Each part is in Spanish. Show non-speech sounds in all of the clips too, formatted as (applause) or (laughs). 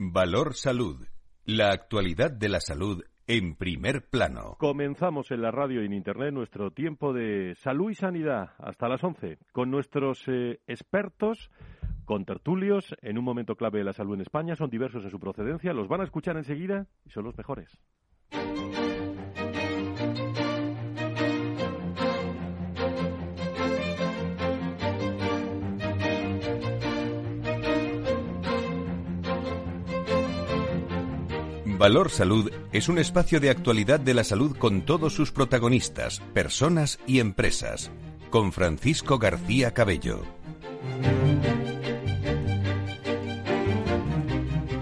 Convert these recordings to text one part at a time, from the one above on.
Valor Salud. La actualidad de la salud en primer plano. Comenzamos en la radio y en Internet nuestro tiempo de salud y sanidad hasta las 11 con nuestros eh, expertos, con tertulios en un momento clave de la salud en España. Son diversos en su procedencia, los van a escuchar enseguida y son los mejores. Valor Salud es un espacio de actualidad de la salud con todos sus protagonistas, personas y empresas. Con Francisco García Cabello.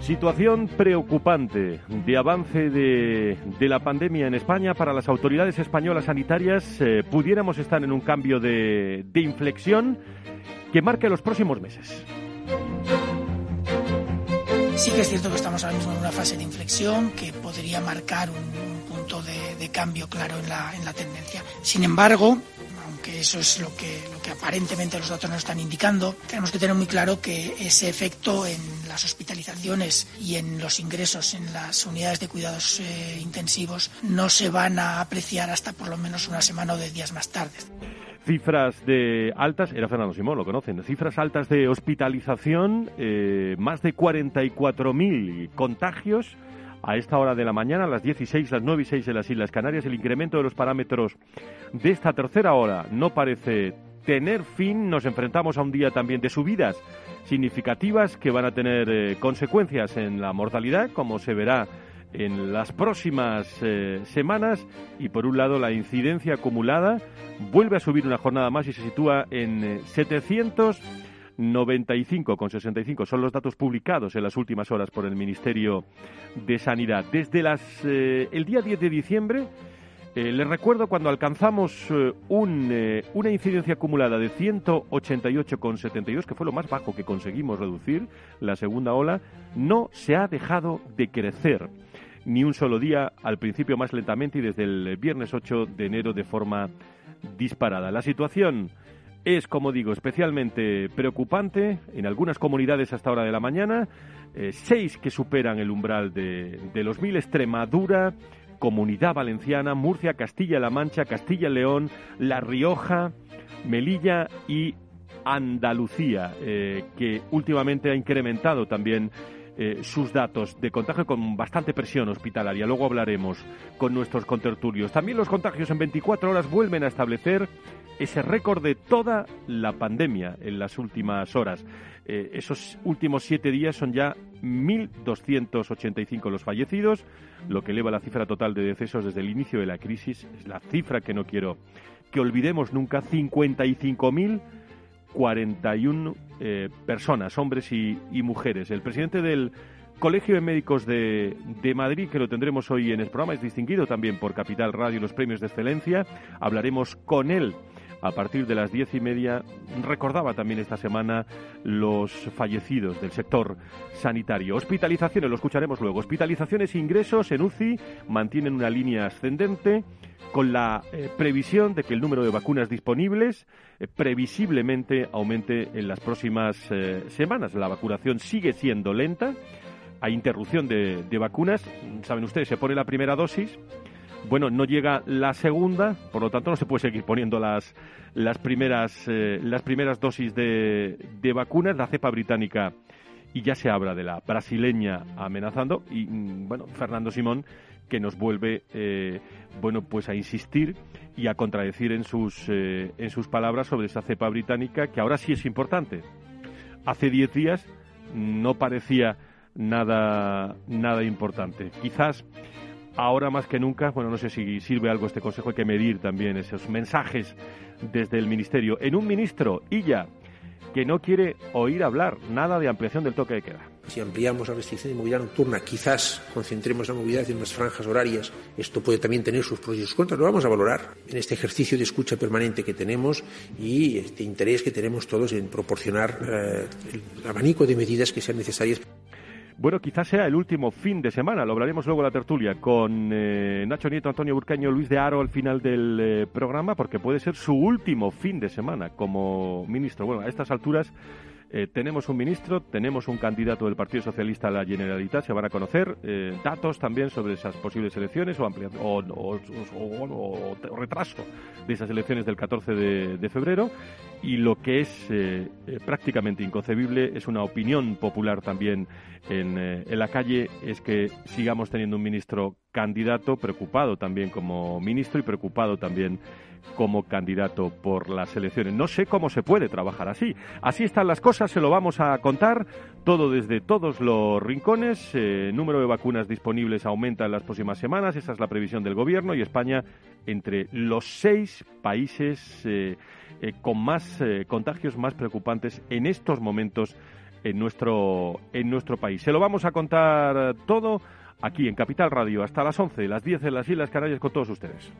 Situación preocupante de avance de, la pandemia en España. Para las autoridades españolas sanitarias eh, pudiéramos estar en un cambio de, de inflexión que marque los próximos meses. Sí que es cierto que estamos ahora mismo en una fase de inflexión que podría marcar un, punto de, cambio claro en la, en la tendencia. Sin embargo, aunque eso es lo que, lo que aparentemente los datos nos están indicando, tenemos que tener muy claro que ese efecto en las hospitalizaciones y en los ingresos en las unidades de cuidados eh, intensivos no se van a apreciar hasta por lo menos una semana o de días más tarde. Cifras de altas, era Fernando Simón, lo conocen, cifras altas de hospitalización, eh, más de 44.000 contagios a esta hora de la mañana, a las 16, las 9 y 6 de las Islas Canarias. El incremento de los parámetros de esta tercera hora no parece tener fin. Nos enfrentamos a un día también de subidas significativas que van a tener eh, consecuencias en la mortalidad, como se verá en las próximas eh, semanas. Y por un lado la incidencia acumulada vuelve a subir una jornada más y se sitúa en 795,65 eh, son los datos publicados en las últimas horas por el Ministerio de Sanidad. Desde las, eh, el día 10 de diciembre, les recuerdo cuando alcanzamos un, una incidencia acumulada de 188,72, que fue lo más bajo que conseguimos reducir la segunda ola, no se ha dejado de crecer ni un solo día, al principio más lentamente y desde el viernes 8 de enero de forma disparada. La situación es, como digo, especialmente preocupante en algunas comunidades hasta hora de la mañana, eh, seis que superan el umbral de, de los mil, Extremadura, Comunidad Valenciana, Murcia, Castilla-La Mancha, Castilla-León, La Rioja, Melilla y Andalucía, eh, que últimamente ha incrementado también eh, sus datos de contagio con bastante presión hospitalaria. Luego hablaremos con nuestros contertulios. También los contagios en 24 horas vuelven a establecer ese récord de toda la pandemia en las últimas horas. Eh, esos últimos siete días son ya 1.285 los fallecidos, lo que eleva la cifra total de decesos desde el inicio de la crisis. Es la cifra que no quiero que olvidemos nunca, 55.000 41 eh, personas, hombres y, mujeres. El presidente del Colegio de Médicos de, de, Madrid, que lo tendremos hoy en el programa, es distinguido también por Capital Radio los premios de excelencia. Hablaremos con él a partir de las diez y media. Recordaba también esta semana los fallecidos del sector sanitario. Hospitalizaciones, lo escucharemos luego. Hospitalizaciones e ingresos en UCI mantienen una línea ascendente con la eh, previsión de que el número de vacunas disponibles eh, previsiblemente aumente en las próximas eh, semanas. La vacunación sigue siendo lenta, hay interrupción de, vacunas, saben ustedes, se pone la primera dosis, bueno, no llega la segunda, por lo tanto no se puede seguir poniendo las, las, primeras, las primeras dosis de, de vacunas. La cepa británica y ya se habla de la brasileña amenazando y mm, bueno Fernando Simón que nos vuelve eh, bueno pues a insistir y a contradecir en sus eh, en sus palabras sobre esa cepa británica que ahora sí es importante hace diez días no parecía nada nada importante quizás ahora más que nunca bueno no sé si sirve algo este consejo hay que medir también esos mensajes desde el ministerio en un ministro ya que no quiere oír hablar nada de ampliación del toque de queda. Si ampliamos la restricción de movilidad nocturna, quizás concentremos la movilidad en unas franjas horarias. Esto puede también tener sus pros y sus contras. Lo vamos a valorar en este ejercicio de escucha permanente que tenemos y este interés que tenemos todos en proporcionar eh, el abanico de medidas que sean necesarias. Bueno, quizás sea el último fin de semana, lo hablaremos luego la tertulia con eh, Nacho Nieto, Antonio Burcaño, Luis de Aro al final del eh, programa, porque puede ser su último fin de semana como ministro. Bueno, a estas alturas Eh, tenemos un ministro, tenemos un candidato del Partido Socialista a la Generalitat, se van a conocer eh, datos también sobre esas posibles elecciones o, o, retraso de esas elecciones del 14 de, febrero. Y lo que es eh, prácticamente inconcebible es una opinión popular también en, en la calle, es que sigamos teniendo un ministro candidato preocupado también como ministro y preocupado también como candidato por las elecciones. No sé cómo se puede trabajar así. Así están las cosas, se lo vamos a contar todo desde todos los rincones. El eh, número de vacunas disponibles aumenta en las próximas semanas, esa es la previsión del Gobierno y España entre los seis países eh, eh, con más contagios más preocupantes en estos momentos en nuestro, en nuestro país. Se lo vamos a contar todo aquí en Capital Radio hasta las 11, las 10 en las Islas Canarias con todos ustedes.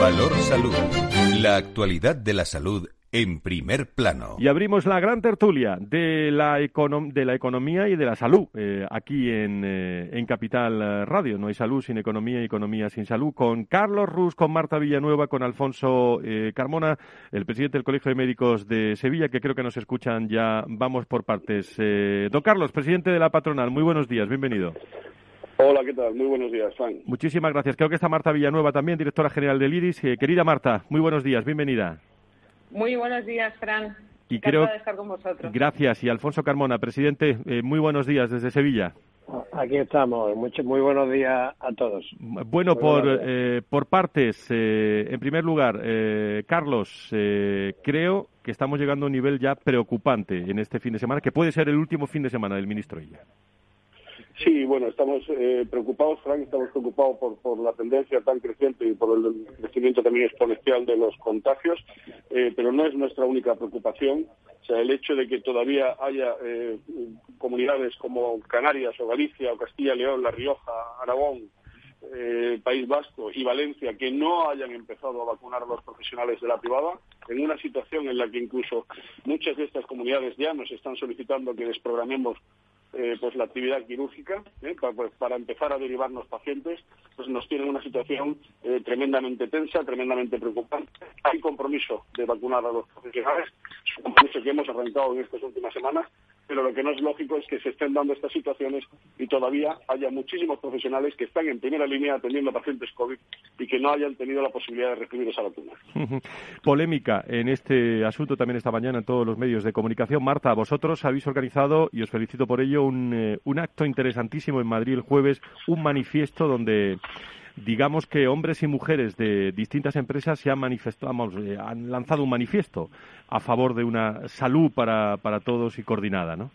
Valor Salud. La actualidad de la salud en primer plano. Y abrimos la gran tertulia de la, de la economía y de la salud eh, aquí en, eh, en, Capital Radio. No hay salud sin economía y economía sin salud. Con Carlos Rus, con Marta Villanueva, con Alfonso eh, Carmona, el presidente del Colegio de Médicos de Sevilla, que creo que nos escuchan ya. Vamos por partes. don Carlos, presidente de la patronal, muy buenos días, bienvenido. Hola, ¿qué tal? Muy buenos días, Frank. Muchísimas gracias. Creo que está Marta Villanueva también, directora general del IRIS. Eh, querida Marta, muy buenos días, bienvenida. Muy buenos días, Fran. Y creo... de estar con vosotros. Gracias. Y Alfonso Carmona, presidente, eh, muy buenos días desde Sevilla. Aquí estamos. muy buenos días a todos. Bueno, por, eh, por partes. en primer lugar, Carlos, creo que estamos llegando a un nivel ya preocupante en este fin de semana, que puede ser el último fin de semana del ministro Illa. Sí, bueno, estamos eh, preocupados, Frank, estamos preocupados por, por la tendencia tan creciente y por el crecimiento también exponencial de los contagios, eh, pero no es nuestra única preocupación. O sea, el hecho de que todavía haya eh, comunidades como Canarias o Galicia o Castilla León, La Rioja, Aragón, País Vasco y Valencia que no hayan empezado a vacunar a los profesionales de la privada, en una situación en la que incluso muchas de estas comunidades ya nos están solicitando que desprogramemos eh, pues la actividad quirúrgica ¿eh? pues, para, empezar a derivarnos pacientes pues nos tiene una situación eh, tremendamente tensa tremendamente preocupante hay compromiso de vacunar a los profesionales es un compromiso que hemos arrancado en estas últimas semanas pero lo que no es lógico es que se estén dando estas situaciones y todavía haya muchísimos profesionales que están en primera línea atendiendo a pacientes COVID y que no hayan tenido la posibilidad de recibir esa vacuna. Polémica en este asunto también esta mañana en todos los medios de comunicación. Marta, vosotros habéis organizado, y os felicito por ello, un, eh, un acto interesantísimo en Madrid el jueves, un manifiesto donde digamos que hombres y mujeres de distintas empresas se han manifestado, eh, han lanzado un manifiesto a favor de una salud para, para todos y coordinada, ¿no?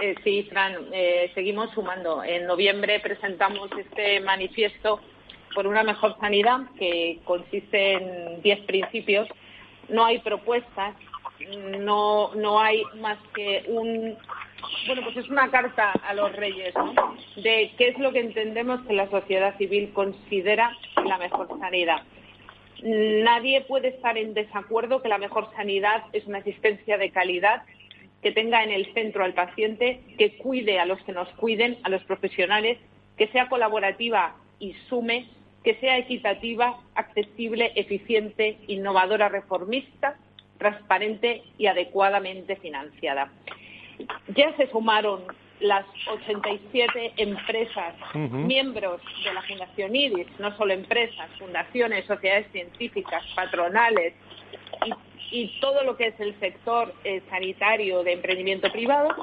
Eh, sí, Fran, seguimos sumando. En noviembre presentamos este manifiesto por una mejor sanidad que consiste en diez principios. No hay propuestas, no, no hay más que un bueno, pues es una carta a los reyes, ¿no? De qué es lo que entendemos que la sociedad civil considera la mejor sanidad. Nadie puede estar en desacuerdo que la mejor sanidad es una asistencia de calidad que tenga en el centro al paciente, que cuide a los que nos cuiden, a los profesionales, que sea colaborativa y sume, que sea equitativa, accesible, eficiente, innovadora, reformista, transparente y adecuadamente financiada. Ya se sumaron las 87 empresas miembros de la Fundación IRIS, no solo empresas, fundaciones, sociedades científicas, patronales y, todo lo que es el sector eh, sanitario de emprendimiento privado.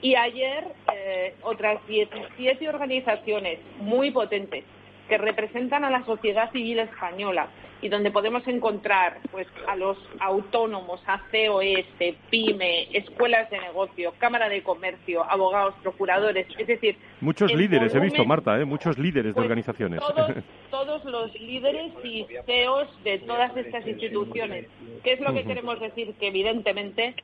Y ayer eh, otras 17 organizaciones muy potentes que representan a la sociedad civil española y donde podemos encontrar pues a los autónomos, a COS, PYME, escuelas de negocio, Cámara de Comercio, abogados, procuradores, es decir... Muchos líderes he visto, Marta, ¿eh? muchos líderes de pues, organizaciones. Todos, (laughs) los líderes y CEOs de todas estas instituciones. ¿Qué es lo que queremos decir? Que evidentemente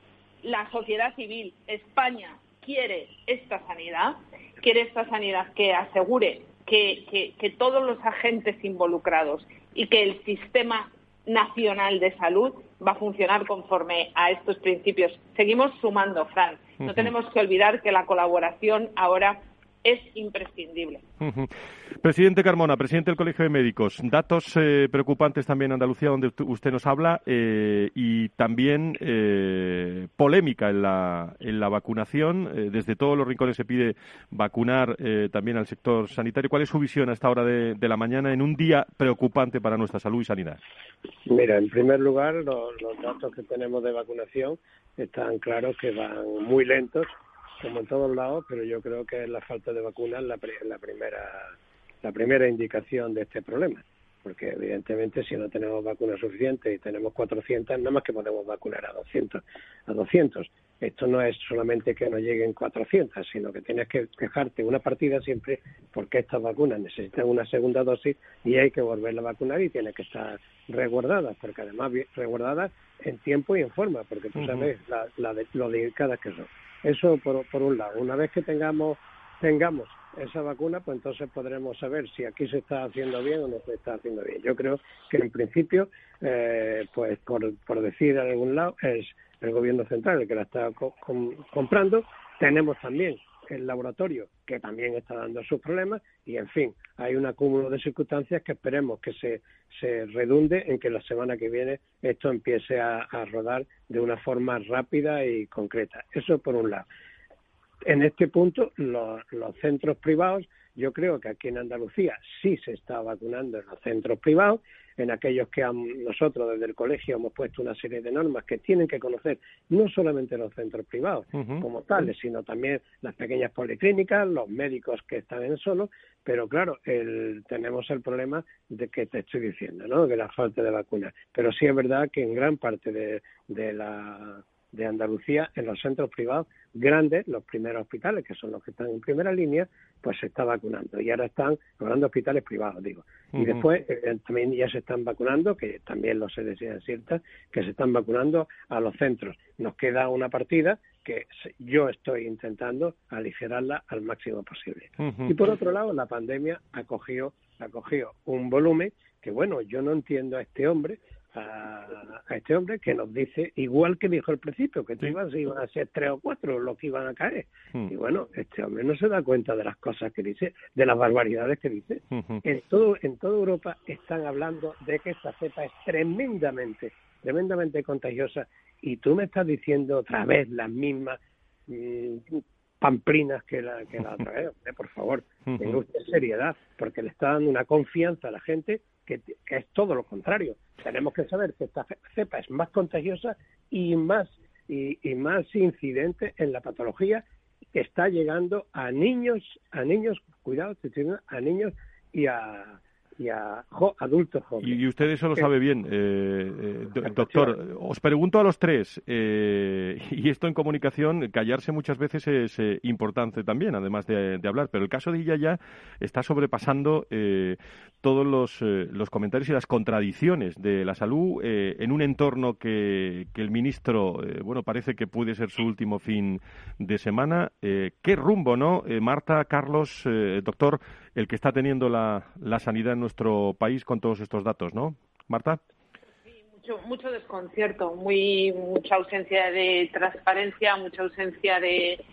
la sociedad civil, España, quiere esta sanidad, quiere esta sanidad que asegure que, que, todos los agentes involucrados y que el sistema nacional de salud va a funcionar conforme a estos principios. Seguimos sumando, Fran. No tenemos que olvidar que la colaboración ahora es imprescindible. Presidente Carmona, presidente del Colegio de Médicos, datos eh, preocupantes también en Andalucía, donde usted nos habla, eh, y también eh, polémica en la, en la vacunación. desde todos los rincones se pide vacunar también al sector sanitario. ¿Cuál es su visión a esta hora de, la mañana en un día preocupante para nuestra salud y sanidad? Mira, en primer lugar, los datos que tenemos de vacunación están claros que van muy lentos como en todos lados, pero yo creo que la falta de vacunas la, la primera la primera indicación de este problema, porque evidentemente si no tenemos vacunas suficientes y tenemos 400, nada más que podemos vacunar a 200, a 200. Esto no es solamente que no lleguen 400, sino que tienes que dejarte una partida siempre porque estas vacunas necesitan una segunda dosis y hay que volverla a vacunar y tiene que estar resguardadas, porque además resguardadas en tiempo y en forma, porque tú sabes la, la de, lo dedicadas que son. Eso por, por un lado. Una vez que tengamos tengamos esa vacuna, pues entonces podremos saber si aquí se está haciendo bien o no se está haciendo bien. Yo creo que en principio, eh, pues por, por decir en algún lado, es el gobierno central el que la está comprando. Tenemos también el laboratorio que también está dando sus problemas y en fin hay un acúmulo de circunstancias que esperemos que se, se redunde en que la semana que viene esto empiece a, rodar de una forma rápida y concreta. Eso por un lado. En este punto los centros privados yo creo que aquí en Andalucía sí se está vacunando en los centros privados, en aquellos que nosotros desde el colegio hemos puesto una serie de normas que tienen que conocer no solamente los centros privados como tales, sino también las pequeñas policlínicas, los médicos que están en solo, pero claro, tenemos el problema de que te estoy diciendo, ¿no? De la falta de vacunas. Pero sí es verdad que en gran parte de la de Andalucía en los centros privados grandes, los primeros hospitales, que son los que están en primera línea, pues se está vacunando. Y ahora están hablando hospitales privados, digo. Y después eh, también ya se están vacunando, que también lo sé decir cierta, que se están vacunando a los centros. Nos queda una partida que yo estoy intentando aligerarla al máximo posible. Y por otro lado, la pandemia ha cogido, ha cogido un volumen que, bueno, yo no entiendo a este hombre a, este hombre que nos dice, igual que dijo al principio, que iban, iban a ser tres o cuatro los que iban a caer. Hmm. Y bueno, este hombre no se da cuenta de las cosas que dice, de las barbaridades que dice. En todo en toda Europa están hablando de que esta cepa es tremendamente, tremendamente contagiosa y tú me estás diciendo otra vez las mismas mm, pamplinas que la, que la otra vez. (laughs) por favor, tenga usted seriedad, porque le está dando una confianza a la gente que, es todo lo contrario. Tenemos que saber que esta cepa es más contagiosa y más y, más incidente en la patología que está llegando a niños, a niños, cuidado, a niños y a, y a adultos jóvenes. Y, usted eso lo sabe bien, eh, eh doctor. Os pregunto a los tres, eh, (laughs) y esto en comunicación, callarse muchas veces es eh, importante también, además de, hablar, pero el caso de Iyaya está sobrepasando todos los, los, comentarios y las contradicciones de la salud en un entorno que, que el ministro, bueno, parece que puede ser su último fin de semana. ¿Qué rumbo, no? Marta, Carlos, doctor, el que está teniendo la, la sanidad en nuestro país con todos estos datos, ¿no? Marta. Sí, mucho, mucho desconcierto, muy mucha ausencia de transparencia, mucha ausencia de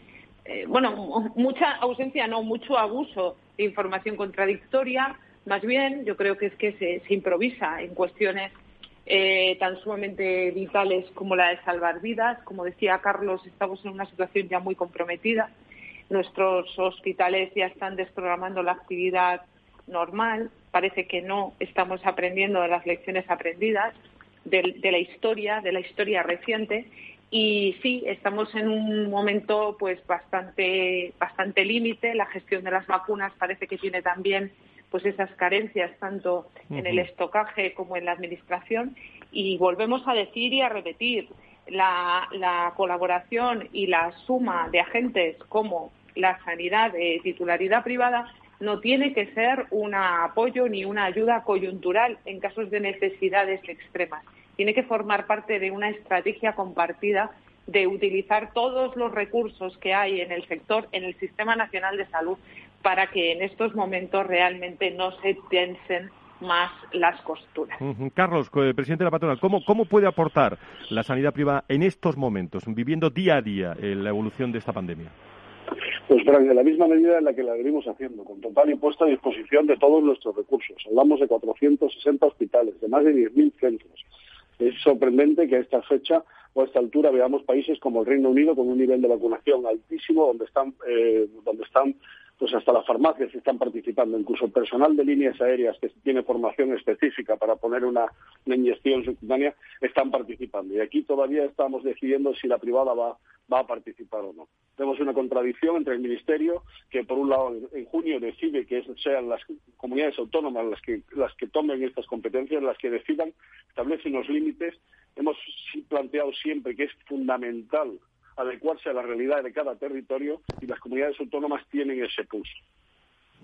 eh, bueno, mucha ausencia, no, mucho abuso de información contradictoria. Más bien, yo creo que es que se, se improvisa en cuestiones eh, tan sumamente vitales como la de salvar vidas. Como decía Carlos, estamos en una situación ya muy comprometida. Nuestros hospitales ya están desprogramando la actividad normal. Parece que no estamos aprendiendo de las lecciones aprendidas de, la historia, de la historia reciente. Y sí, estamos en un momento pues bastante, bastante límite. La gestión de las vacunas parece que tiene también pues esas carencias tanto en el estocaje como en la administración. Y volvemos a decir y a repetir, la, colaboración y la suma de agentes como la sanidad de titularidad privada no tiene que ser un apoyo ni una ayuda coyuntural en casos de necesidades extremas. Tiene que formar parte de una estrategia compartida de utilizar todos los recursos que hay en el sector, en el Sistema Nacional de Salud, para que en estos momentos realmente no se tensen más las costuras. Carlos, eh, presidente de la patronal, ¿cómo, ¿cómo puede aportar la sanidad privada en estos momentos, viviendo día a día eh, la evolución de esta pandemia? Pues, Frank, de la misma medida en la que la venimos haciendo, con total y puesta a disposición de todos nuestros recursos. Hablamos de 460 hospitales, de más de 10.000 centros. Es sorprendente que a esta fecha o a esta altura veamos países como el Reino Unido con un nivel de vacunación altísimo, donde están, eh, donde están pues hasta las farmacias están participando, incluso el personal de líneas aéreas que tiene formación específica para poner una, inyección subcutánea están participando. Y aquí todavía estamos decidiendo si la privada va, va a participar o no. Tenemos una contradicción entre el Ministerio, que por un lado en junio decide que sean las comunidades autónomas las que, las que tomen estas competencias, las que decidan, establecen unos límites. Hemos planteado siempre que es fundamental adecuarse a la realidad de cada territorio y las comunidades autónomas tienen ese pulso.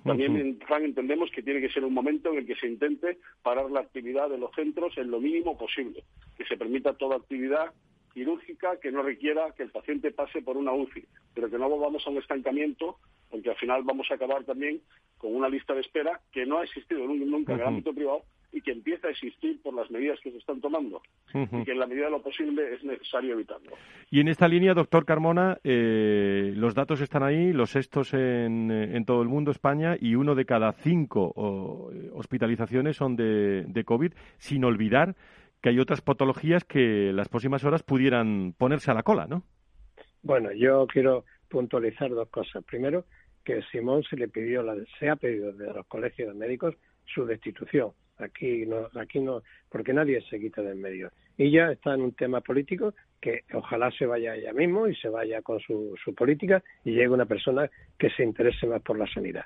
También entendemos que tiene que ser un momento en el que se intente parar la actividad de los centros en lo mínimo posible, que se permita toda actividad quirúrgica que no requiera que el paciente pase por una UCI, pero que no vamos a un estancamiento, porque al final vamos a acabar también con una lista de espera que no ha existido nunca en el ámbito privado y que empieza a existir por las medidas que se están tomando y que en la medida de lo posible es necesario evitarlo. Y en esta línea, doctor Carmona, eh, los datos están ahí, los sextos en, en, todo el mundo, España, y uno de cada cinco eh, hospitalizaciones son de, de COVID, sin olvidar que hay otras patologías que las próximas horas pudieran ponerse a la cola, ¿no? Bueno, yo quiero puntualizar dos cosas. Primero, que Simón se le pidió, la, se ha pedido de los colegios de médicos su destitución. Aquí no, aquí no, porque nadie se quita del medio. Y ya está en un tema político que ojalá se vaya ella mismo y se vaya con su, su política y llegue una persona que se interese más por la sanidad.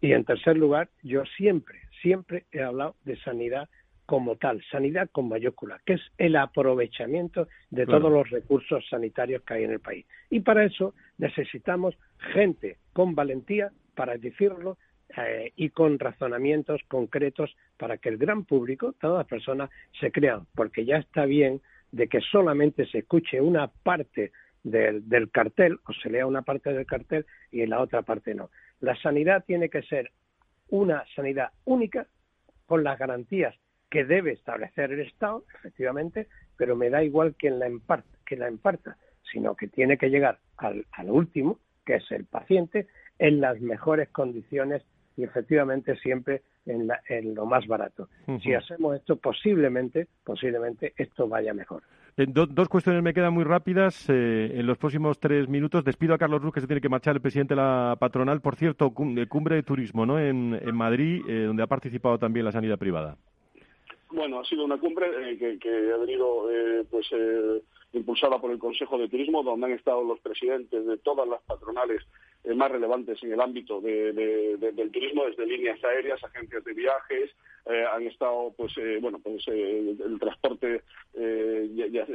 Y en tercer lugar, yo siempre, siempre he hablado de sanidad como tal, sanidad con mayúscula, que es el aprovechamiento de todos los recursos sanitarios que hay en el país. Y para eso necesitamos gente con valentía para decirlo eh, y con razonamientos concretos para que el gran público, todas las personas, se crean, porque ya está bien de que solamente se escuche una parte del, del cartel o se lea una parte del cartel y en la otra parte no. La sanidad tiene que ser una sanidad única con las garantías que debe establecer el Estado, efectivamente, pero me da igual quien la imparta, que la imparta, sino que tiene que llegar al, último, que es el paciente, en las mejores condiciones y efectivamente siempre en, lo más barato. Si hacemos esto, posiblemente, posiblemente esto vaya mejor. Eh, dos cuestiones me quedan muy rápidas. Eh, en los próximos tres minutos despido a Carlos Ruz, que se tiene que marchar el presidente de la patronal. Por cierto, cumbre de turismo ¿no? en, Madrid, eh, donde ha participado también la sanidad privada. Bueno, ha sido una cumbre eh, que, ha venido eh, pues eh, impulsada por el Consejo de Turismo, donde han estado los presidentes de todas las patronales más relevantes en el ámbito del turismo, desde líneas aéreas, agencias de viajes, han estado, pues, bueno, pues el transporte,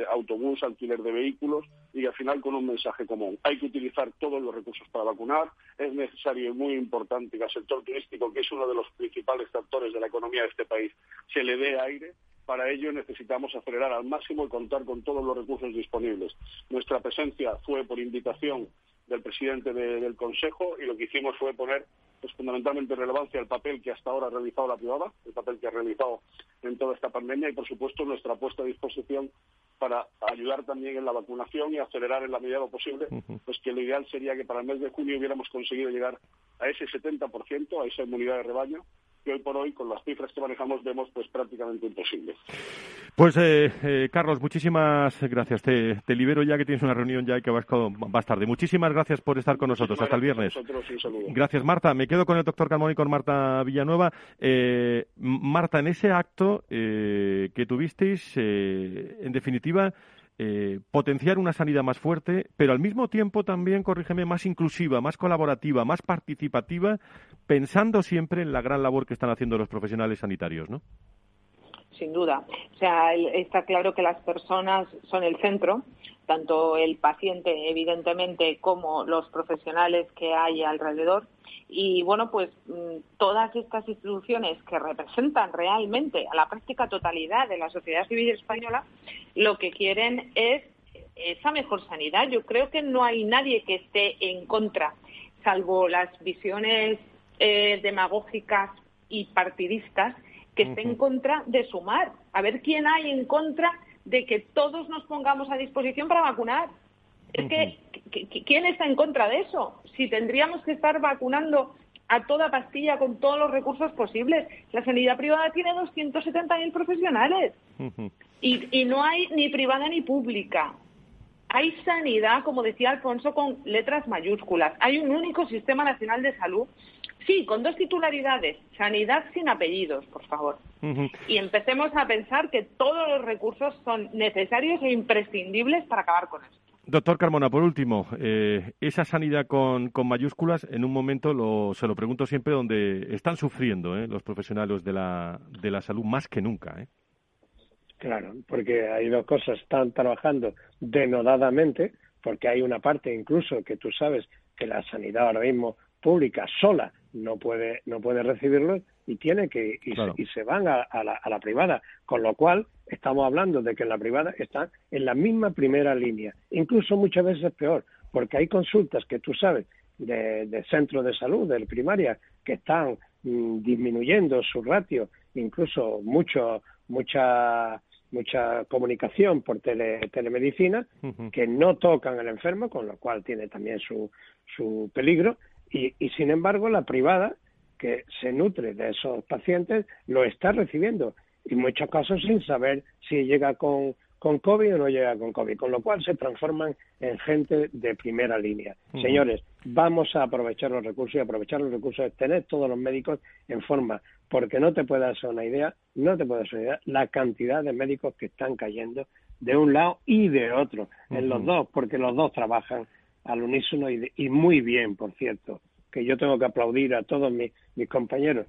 autobús, alquiler de vehículos, y al final con un mensaje común. Hay que utilizar todos los recursos para vacunar. Es necesario y muy importante que al sector turístico, que es uno de los principales actores de la economía de este país, se le dé aire para ello necesitamos acelerar al máximo y contar con todos los recursos disponibles. Nuestra presencia fue por invitación del presidente del Consejo y lo que hicimos fue poner pues, fundamentalmente relevancia al papel que hasta ahora ha realizado la privada, el papel que ha realizado en toda esta pandemia y, por supuesto, nuestra puesta a disposición para ayudar también en la vacunación y acelerar en la medida de lo posible, pues que lo ideal sería que para el mes de junio hubiéramos conseguido llegar a ese 70%, a esa inmunidad de rebaño, que hoy por hoy, con las cifras que manejamos, vemos pues prácticamente imposible. Pues, eh, eh, Carlos, muchísimas gracias. Te, libero ya que tienes una reunión ya y que vas, vas tarde. Muchísimas gracias por estar con nosotros. Hasta el viernes. Gracias, Marta. Me quedo con el doctor Carmón y con Marta Villanueva. Eh, Marta, en ese acto que tuvisteis, en definitiva, eh, potenciar una sanidad más fuerte, pero al mismo tiempo también, corrígeme, más inclusiva, más colaborativa, más participativa, pensando siempre en la gran labor que están haciendo los profesionales sanitarios, ¿no? Sin duda. O sea, está claro que las personas son el centro, tanto el paciente, evidentemente, como los profesionales que hay alrededor. Y bueno, pues mm, todas estas instituciones que representan realmente a la práctica totalidad de la sociedad civil española, lo que quieren es esa mejor sanidad. Yo creo que no hay nadie que esté en contra, salvo las visiones eh, demagógicas y partidistas que esté en contra de sumar. A ver quién hay en contra de que todos nos pongamos a disposición para vacunar. Es que, ¿quién está en contra de eso? Si tendríamos que estar vacunando a toda pastilla con todos los recursos posibles. La sanidad privada tiene 270.000 profesionales y, y no hay ni privada ni pública. Hay sanidad, como decía Alfonso, con letras mayúsculas. Hay un único sistema nacional de salud. Sí, con dos titularidades. Sanidad sin apellidos, por favor. Y empecemos a pensar que todos los recursos son necesarios e imprescindibles para acabar con eso. Doctor Carmona, por último, eh, esa sanidad con, mayúsculas, en un momento lo, se lo pregunto siempre, donde están sufriendo eh, los profesionales de la, de la salud más que nunca. ¿eh? Claro, porque hay dos cosas, están trabajando denodadamente, porque hay una parte incluso que tú sabes que la sanidad ahora mismo pública sola no puede no puede recibirlo y tiene que y, se, van a, la, a, la, privada. Con lo cual estamos hablando de que en la privada están en la misma primera línea. Incluso muchas veces peor porque hay consultas que tú sabes de, de centros de salud de primaria que están mm, disminuyendo su ratio. Incluso mucho mucha mucha comunicación por telemedicina que no tocan al enfermo, con lo cual tiene también su, su peligro, y, y sin embargo la privada, que se nutre de esos pacientes, lo está recibiendo, y en muchos casos sin saber si llega con, con COVID o no llega con COVID, con lo cual se transforman en gente de primera línea. Señores, vamos a aprovechar los recursos y aprovechar los recursos es tener todos los médicos en forma, porque no te puedes hacer una idea, no te puedes hacer una idea la cantidad de médicos que están cayendo de un lado y de otro, en los dos, porque los dos trabajan al unísono y, y muy bien, por cierto, que yo tengo que aplaudir a todos mis, mis compañeros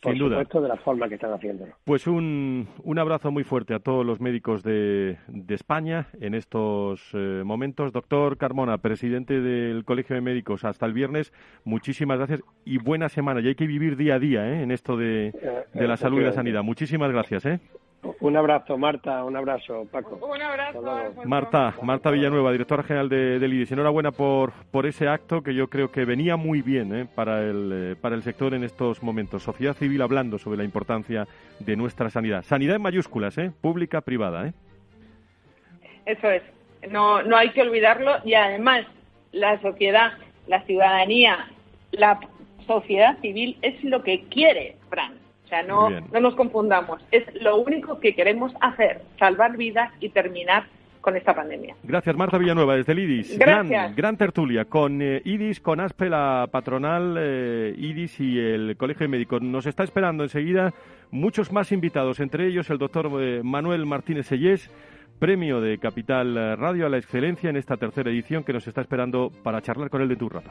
por Sin supuesto, de la forma que están haciéndolo. Pues un, un abrazo muy fuerte a todos los médicos de, de España en estos eh, momentos. Doctor Carmona, presidente del Colegio de Médicos, hasta el viernes, muchísimas gracias y buena semana. Y hay que vivir día a día ¿eh? en esto de, de la salud y la sanidad. Muchísimas gracias. ¿eh? Un abrazo, Marta, un abrazo, Paco. Un abrazo. Marta, Marta Villanueva, directora general de, del IDIS. Enhorabuena por, por ese acto que yo creo que venía muy bien ¿eh? para, el, eh, para el sector en estos momentos. Sociedad civil hablando sobre la importancia de nuestra sanidad. Sanidad en mayúsculas, ¿eh? pública, privada. ¿eh? Eso es. No, no hay que olvidarlo y además la sociedad, la ciudadanía, la sociedad civil es lo que quiere, Fran. O sea, no, no nos confundamos. Es lo único que queremos hacer, salvar vidas y terminar con esta pandemia. Gracias, Marta Villanueva, desde el IDIS. Gran, gran tertulia con eh, IDIS, con ASPE, la patronal eh, IDIS y el Colegio de Médicos. Nos está esperando enseguida muchos más invitados, entre ellos el doctor eh, Manuel Martínez Sellés, premio de Capital Radio a la excelencia en esta tercera edición que nos está esperando para charlar con él de tu rato.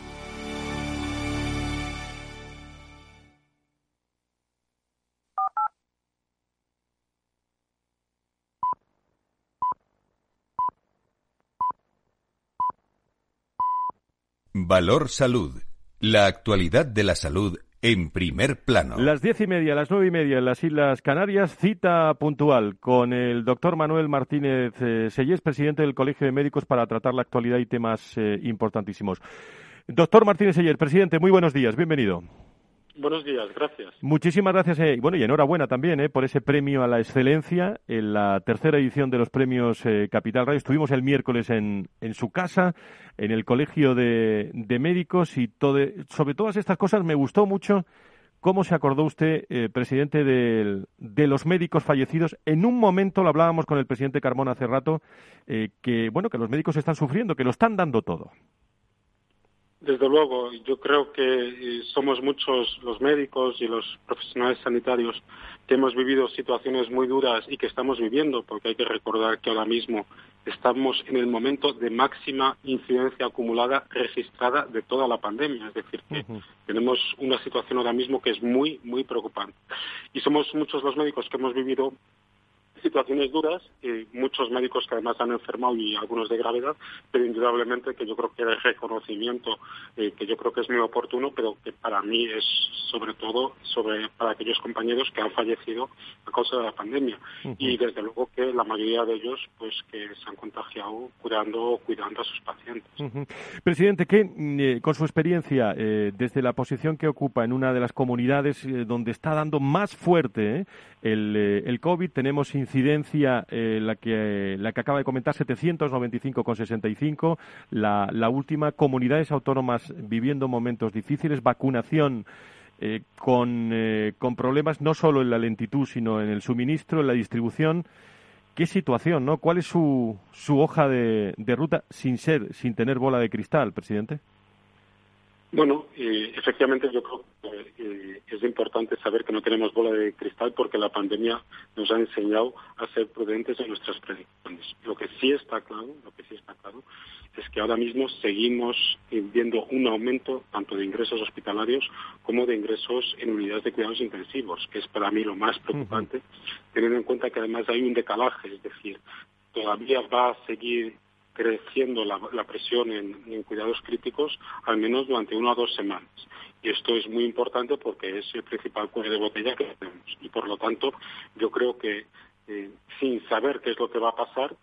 Valor Salud. La actualidad de la salud en primer plano. Las diez y media, las nueve y media en las Islas Canarias, cita puntual con el doctor Manuel Martínez eh, Sellés, presidente del Colegio de Médicos, para tratar la actualidad y temas eh, importantísimos. Doctor Martínez Sellés, presidente, muy buenos días, bienvenido. Buenos días, gracias. Muchísimas gracias eh, bueno, y enhorabuena también eh, por ese premio a la excelencia en la tercera edición de los premios eh, Capital Radio. Estuvimos el miércoles en, su casa, en el Colegio de, Médicos y sobre todas estas cosas me gustó mucho cómo se acordó usted, presidente, de, de, los médicos fallecidos. En un momento, lo hablábamos con el presidente Carmona hace rato, que, bueno, que los médicos están sufriendo, que lo están dando todo. Desde luego, yo creo que eh, somos muchos los médicos y los profesionales sanitarios que hemos vivido situaciones muy duras y que estamos viviendo, porque hay que recordar que ahora mismo estamos en el momento de máxima incidencia acumulada registrada de toda la pandemia. Es decir, que tenemos una situación ahora mismo que es muy, muy preocupante. Y somos muchos los médicos que hemos vivido situaciones duras, y muchos médicos que además han enfermado y algunos de gravedad, pero indudablemente que yo creo que el reconocimiento, eh, que yo creo que es muy oportuno, pero que para mí es sobre todo sobre para aquellos compañeros que han fallecido a causa de la pandemia. Y desde luego que la mayoría de ellos, pues que se han contagiado curando cuidando a sus pacientes. Presidente, que eh, con su experiencia, eh, desde la posición que ocupa en una de las comunidades donde está dando más fuerte el, el COVID, tenemos incidencia, eh, la, que, la que acaba de comentar, 795,65. La, la última, comunidades autónomas viviendo momentos difíciles, vacunación. Eh, con, eh, con problemas no solo en la lentitud, sino en el suministro, en la distribución. ¿Qué situación, no? ¿Cuál es su, su hoja de, de ruta sin ser, sin tener bola de cristal, presidente? Bueno, efectivamente yo creo que eh, es importante saber que no tenemos bola de cristal porque la pandemia nos ha enseñado a ser prudentes en nuestras predicciones. Lo que sí está claro, lo que sí está claro es que ahora mismo seguimos viendo un aumento tanto de ingresos hospitalarios como de ingresos en unidades de cuidados intensivos, que es para mí lo más preocupante, teniendo en cuenta que además hay un decalaje, es decir, todavía va a seguir creciendo la, presión en, cuidados críticos al menos durante una o dos semanas. Y esto es muy importante porque es el principal cuello de botella que tenemos. Y por lo tanto, yo creo que eh, sin saber qué es lo que va a pasar,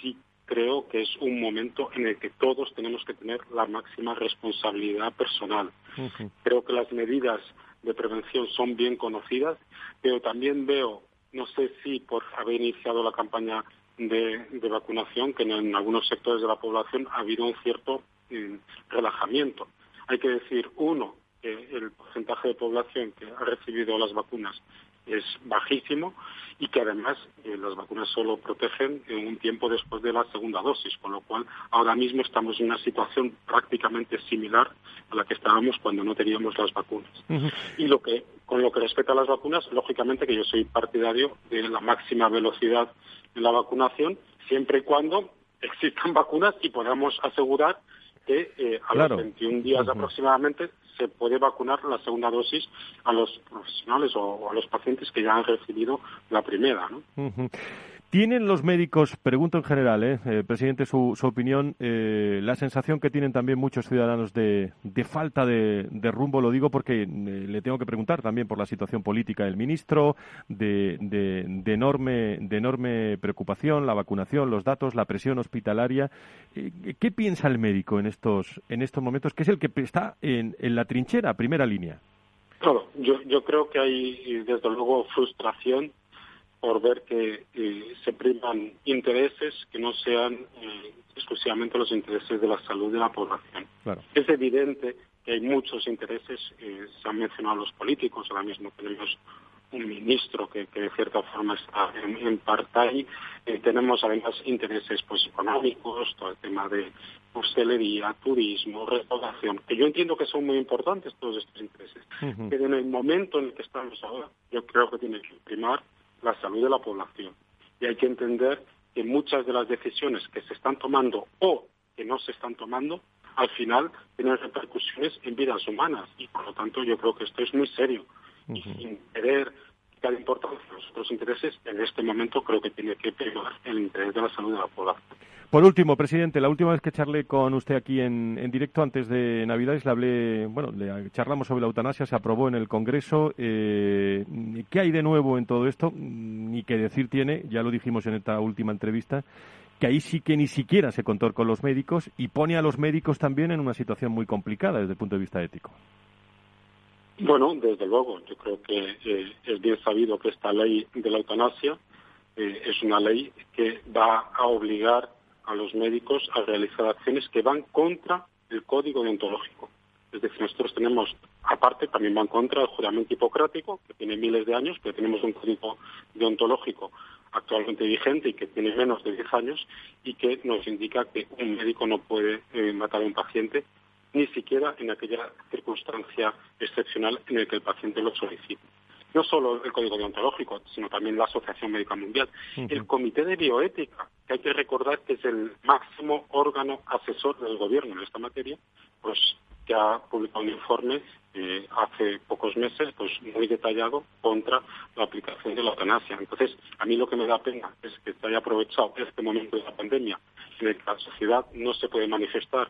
sí creo que es un momento en el que todos tenemos que tener la máxima responsabilidad personal. Creo que las medidas de prevención son bien conocidas, pero también veo, no sé si por haber iniciado la campaña de, vacunación que en, algunos sectores de la población ha habido un cierto eh, relajamiento. Hay que decir, uno, que el porcentaje de población que ha recibido las vacunas es bajísimo y que además eh, las vacunas solo protegen en un tiempo después de la segunda dosis, con lo cual ahora mismo estamos en una situación prácticamente similar a la que estábamos cuando no teníamos las vacunas. Y lo que con lo que respecta a las vacunas, lógicamente que yo soy partidario de la máxima velocidad en la vacunación, siempre y cuando existan (laughs) vacunas y podamos asegurar que eh, a los 21 días aproximadamente se puede vacunar la segunda dosis a los profesionales o, a los pacientes que ya han recibido la primera. ¿no? ¿Tienen los médicos, pregunto en general, eh, eh presidente, su, opinión, eh, la sensación que tienen también muchos ciudadanos de, de falta de, rumbo? Lo digo porque eh, le tengo que preguntar también por la situación política del ministro, de, de, enorme, de enorme preocupación, la vacunación, los datos, la presión hospitalaria. ¿Qué piensa el médico en estos, en estos momentos, que es el que está en, en la trinchera, primera línea? Claro, yo, yo creo que hay desde luego frustración por ver que eh, se priman intereses que no sean eh, exclusivamente los intereses de la salud de la población. Es evidente que hay muchos intereses, eh, se han mencionado los políticos, ahora mismo tenemos un ministro que, de cierta forma está en, en part tenemos además intereses pues económicos, todo el tema de hostelería, turismo, restauración, que yo entiendo que son muy importantes todos estos intereses, pero en el momento en el que estamos ahora, yo creo que tiene que primar la salud de la población. Y hay que entender que muchas de las decisiones que se están tomando o que no se están tomando, al final tienen repercusiones en vidas humanas. Y por lo tanto yo creo que esto es muy serio. Y sin querer importancia los otros intereses, en este momento creo que tiene que pegar el interés de la salud de la población. Por último, presidente, la última vez que charlé con usted aquí en, en directo antes de Navidades, le hablé, bueno, le charlamos sobre la eutanasia, se aprobó en el Congreso. Eh, ¿Qué hay de nuevo en todo esto? Ni qué decir tiene, ya lo dijimos en esta última entrevista, que ahí sí que ni siquiera se contó con los médicos y pone a los médicos también en una situación muy complicada desde el punto de vista ético. Bueno, desde luego, yo creo que eh, es bien sabido que esta ley de la eutanasia eh, es una ley que va a obligar a los médicos a realizar acciones que van contra el código deontológico. Es decir, nosotros tenemos, aparte, también van contra el juramento hipocrático, que tiene miles de años, pero tenemos un código deontológico actualmente vigente y que tiene menos de 10 años y que nos indica que un médico no puede eh, matar a un paciente ni siquiera en aquella circunstancia excepcional en la que el paciente lo solicite. No solo el Código Deontológico, sino también la Asociación Médica Mundial. El Comité de Bioética, que hay que recordar que es el máximo órgano asesor del gobierno en esta materia, pues que ha publicado un informe eh, hace pocos meses, pues muy detallado contra la aplicación de la eutanasia. Entonces, a mí lo que me da pena es que se haya aprovechado este momento de la pandemia en el que la sociedad no se puede manifestar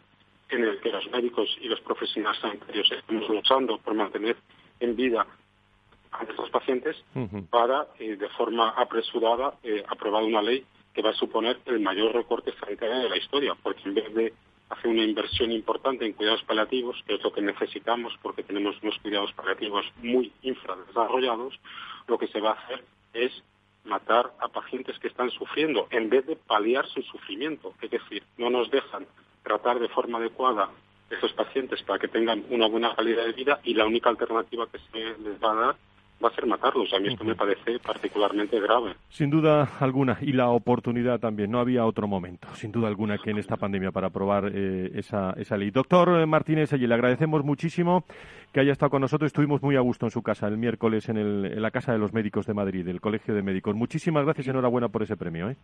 en el que los médicos y los profesionales sanitarios estamos luchando por mantener en vida a nuestros pacientes para, eh, de forma apresurada, eh, aprobar una ley que va a suponer el mayor recorte sanitario de la historia, porque en vez de hacer una inversión importante en cuidados paliativos, que es lo que necesitamos porque tenemos unos cuidados paliativos muy infradesarrollados, lo que se va a hacer es matar a pacientes que están sufriendo en vez de paliar su sufrimiento. Es decir, no nos dejan tratar de forma adecuada esos pacientes para que tengan una buena calidad de vida y la única alternativa que se les va a dar va a ser matarlos. A mí esto me parece particularmente grave. Sin duda alguna, y la oportunidad también. No había otro momento, sin duda alguna, que en esta pandemia para aprobar eh, esa, esa ley. Doctor Martínez, le agradecemos muchísimo que haya estado con nosotros. Estuvimos muy a gusto en su casa el miércoles en, el, en la Casa de los Médicos de Madrid, el Colegio de Médicos. Muchísimas gracias y enhorabuena por ese premio. ¿eh?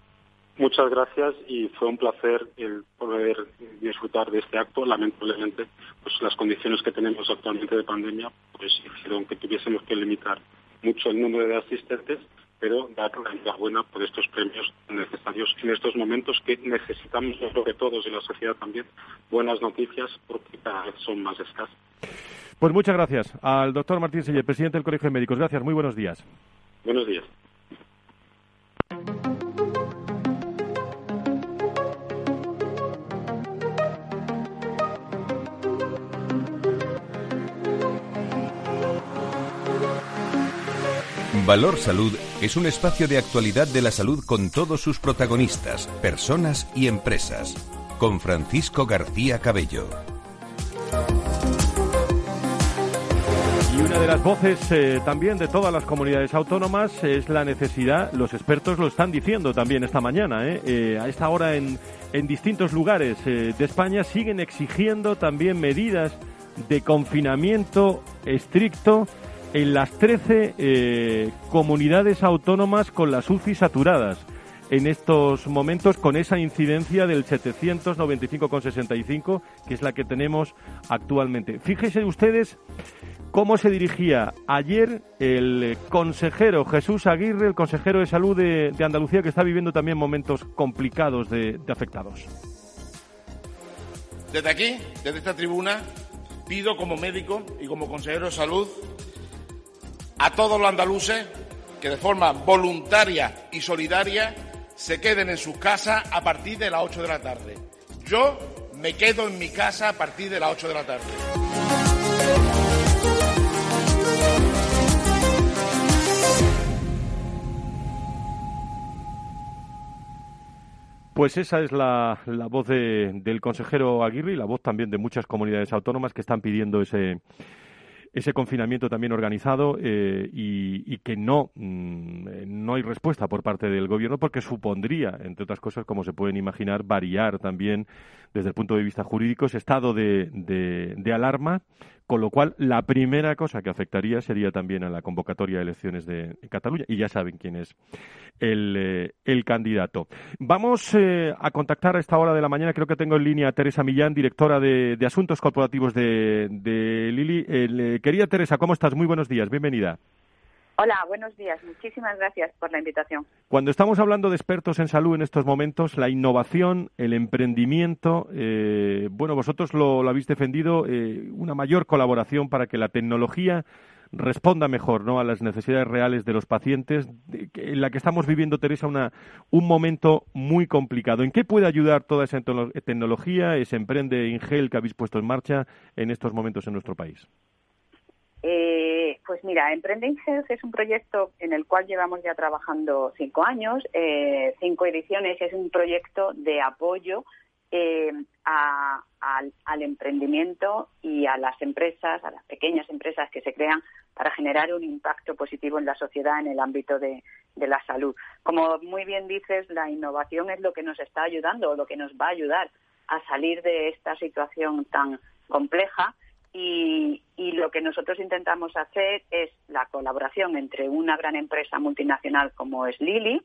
Muchas gracias y fue un placer el poder disfrutar de este acto. Lamentablemente, pues las condiciones que tenemos actualmente de pandemia, pues hicieron que tuviésemos que limitar mucho el número de asistentes, pero dar la enhorabuena por estos premios necesarios en estos momentos que necesitamos, yo creo que todos y la sociedad también, buenas noticias porque cada vez son más escasas. Pues muchas gracias al doctor Martín Selle, presidente del Colegio de Médicos. Gracias, muy buenos días. Buenos días. Valor Salud es un espacio de actualidad de la salud con todos sus protagonistas, personas y empresas. Con Francisco García Cabello. Y una de las voces eh, también de todas las comunidades autónomas es la necesidad, los expertos lo están diciendo también esta mañana, eh, eh, a esta hora en, en distintos lugares de España siguen exigiendo también medidas de confinamiento estricto en las 13 eh, comunidades autónomas con las UCI saturadas en estos momentos con esa incidencia del 795,65 que es la que tenemos actualmente. Fíjense ustedes cómo se dirigía ayer el consejero Jesús Aguirre, el consejero de salud de, Andalucía, que está viviendo también momentos complicados de afectados. Desde aquí, desde esta tribuna, pido como médico y como consejero de salud a todos los andaluces que de forma voluntaria y solidaria se queden en sus casas a partir de las 8 de la tarde. Yo me quedo en mi casa a partir de las 8 de la tarde. Pues esa es la, la voz del consejero Aguirre y la voz también de muchas comunidades autónomas que están pidiendo ese, ese confinamiento también organizado eh, y, que no, mm, no hay respuesta por parte del gobierno porque supondría, entre otras cosas, como se pueden imaginar, variar también desde el punto de vista jurídico ese estado de, de, alarma, con lo cual la primera cosa que afectaría sería también a la convocatoria de elecciones de Cataluña y ya saben quién es el, eh, candidato. Vamos eh, a contactar a esta hora de la mañana, creo que tengo en línea a Teresa Millán, directora de, de Asuntos Corporativos de, de Lili. Eh, querida Teresa, ¿cómo estás? Muy buenos días, bienvenida. Hola, buenos días. Muchísimas gracias por la invitación. Cuando estamos hablando de expertos en salud en estos momentos, la innovación, el emprendimiento, eh, bueno, vosotros lo, habéis defendido, eh, una mayor colaboración para que la tecnología responda mejor ¿no? a las necesidades reales de los pacientes, en la que estamos viviendo, Teresa, una, un momento muy complicado. ¿En qué puede ayudar toda esa tecnología, ese emprende Ingel que habéis puesto en marcha en estos momentos en nuestro país? Eh, pues mira, Emprending Health es un proyecto en el cual llevamos ya trabajando cinco años, eh, cinco ediciones. Es un proyecto de apoyo eh, al, emprendimiento y a las empresas, a las pequeñas empresas que se crean para generar un impacto positivo en la sociedad en el ámbito de, de la salud. Como muy bien dices, la innovación es lo que nos está ayudando o lo que nos va a ayudar a salir de esta situación tan compleja y, lo que nosotros intentamos hacer es la colaboración entre una gran empresa multinacional como es Lilly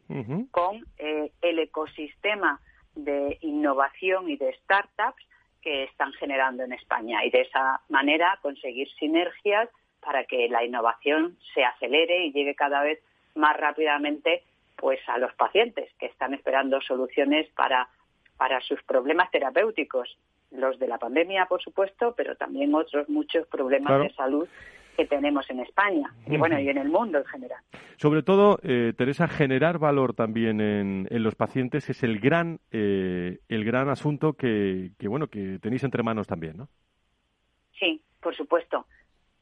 con eh, el ecosistema de innovación y de startups que están generando en España. Y de esa manera conseguir sinergias para que la innovación se acelere y llegue cada vez más rápidamente pues a los pacientes que están esperando soluciones para, para sus problemas terapéuticos los de la pandemia, por supuesto, pero también otros muchos problemas de salud que tenemos en España y bueno y en el mundo en general. Sobre todo, eh, Teresa, generar valor también en, los pacientes es el gran eh, el gran asunto que, bueno que tenéis entre manos también, ¿no? Sí, por supuesto.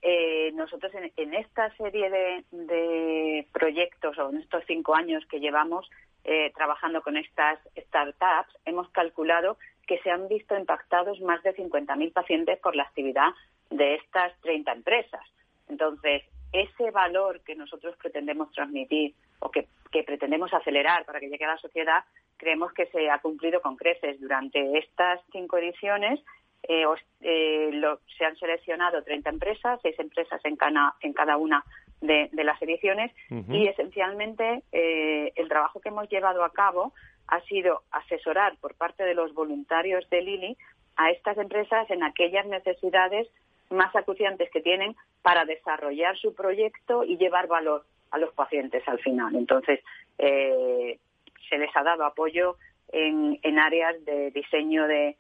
Eh, nosotros en, esta serie de, de, proyectos o en estos cinco años que llevamos trabajando con estas startups hemos calculado que se han visto impactados más de 50.000 pacientes por la actividad de estas 30 empresas. Entonces, ese valor que nosotros pretendemos transmitir o que, pretendemos acelerar para que llegue a la sociedad, creemos que se ha cumplido con creces. Durante estas cinco ediciones eh, eh, se han seleccionado 30 empresas, seis empresas en, en cada una de, las ediciones y esencialmente eh, el trabajo que hemos llevado a cabo ha sido asesorar por parte de los voluntarios de Lili a estas empresas en aquellas necesidades más acuciantes que tienen para desarrollar su proyecto y llevar valor a los pacientes al final. Entonces, se les ha dado apoyo en, áreas de diseño de,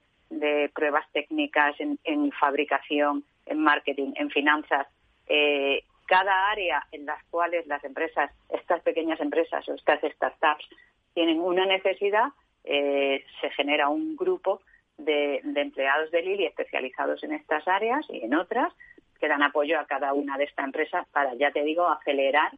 pruebas técnicas, en, fabricación, en marketing, en finanzas. Eh, cada área en las cuales las empresas, estas pequeñas empresas o estas startups tienen una necesidad, eh, se genera un grupo de, empleados de Lili especializados en estas áreas y en otras que dan apoyo a cada una de estas empresas para, ya te digo, acelerar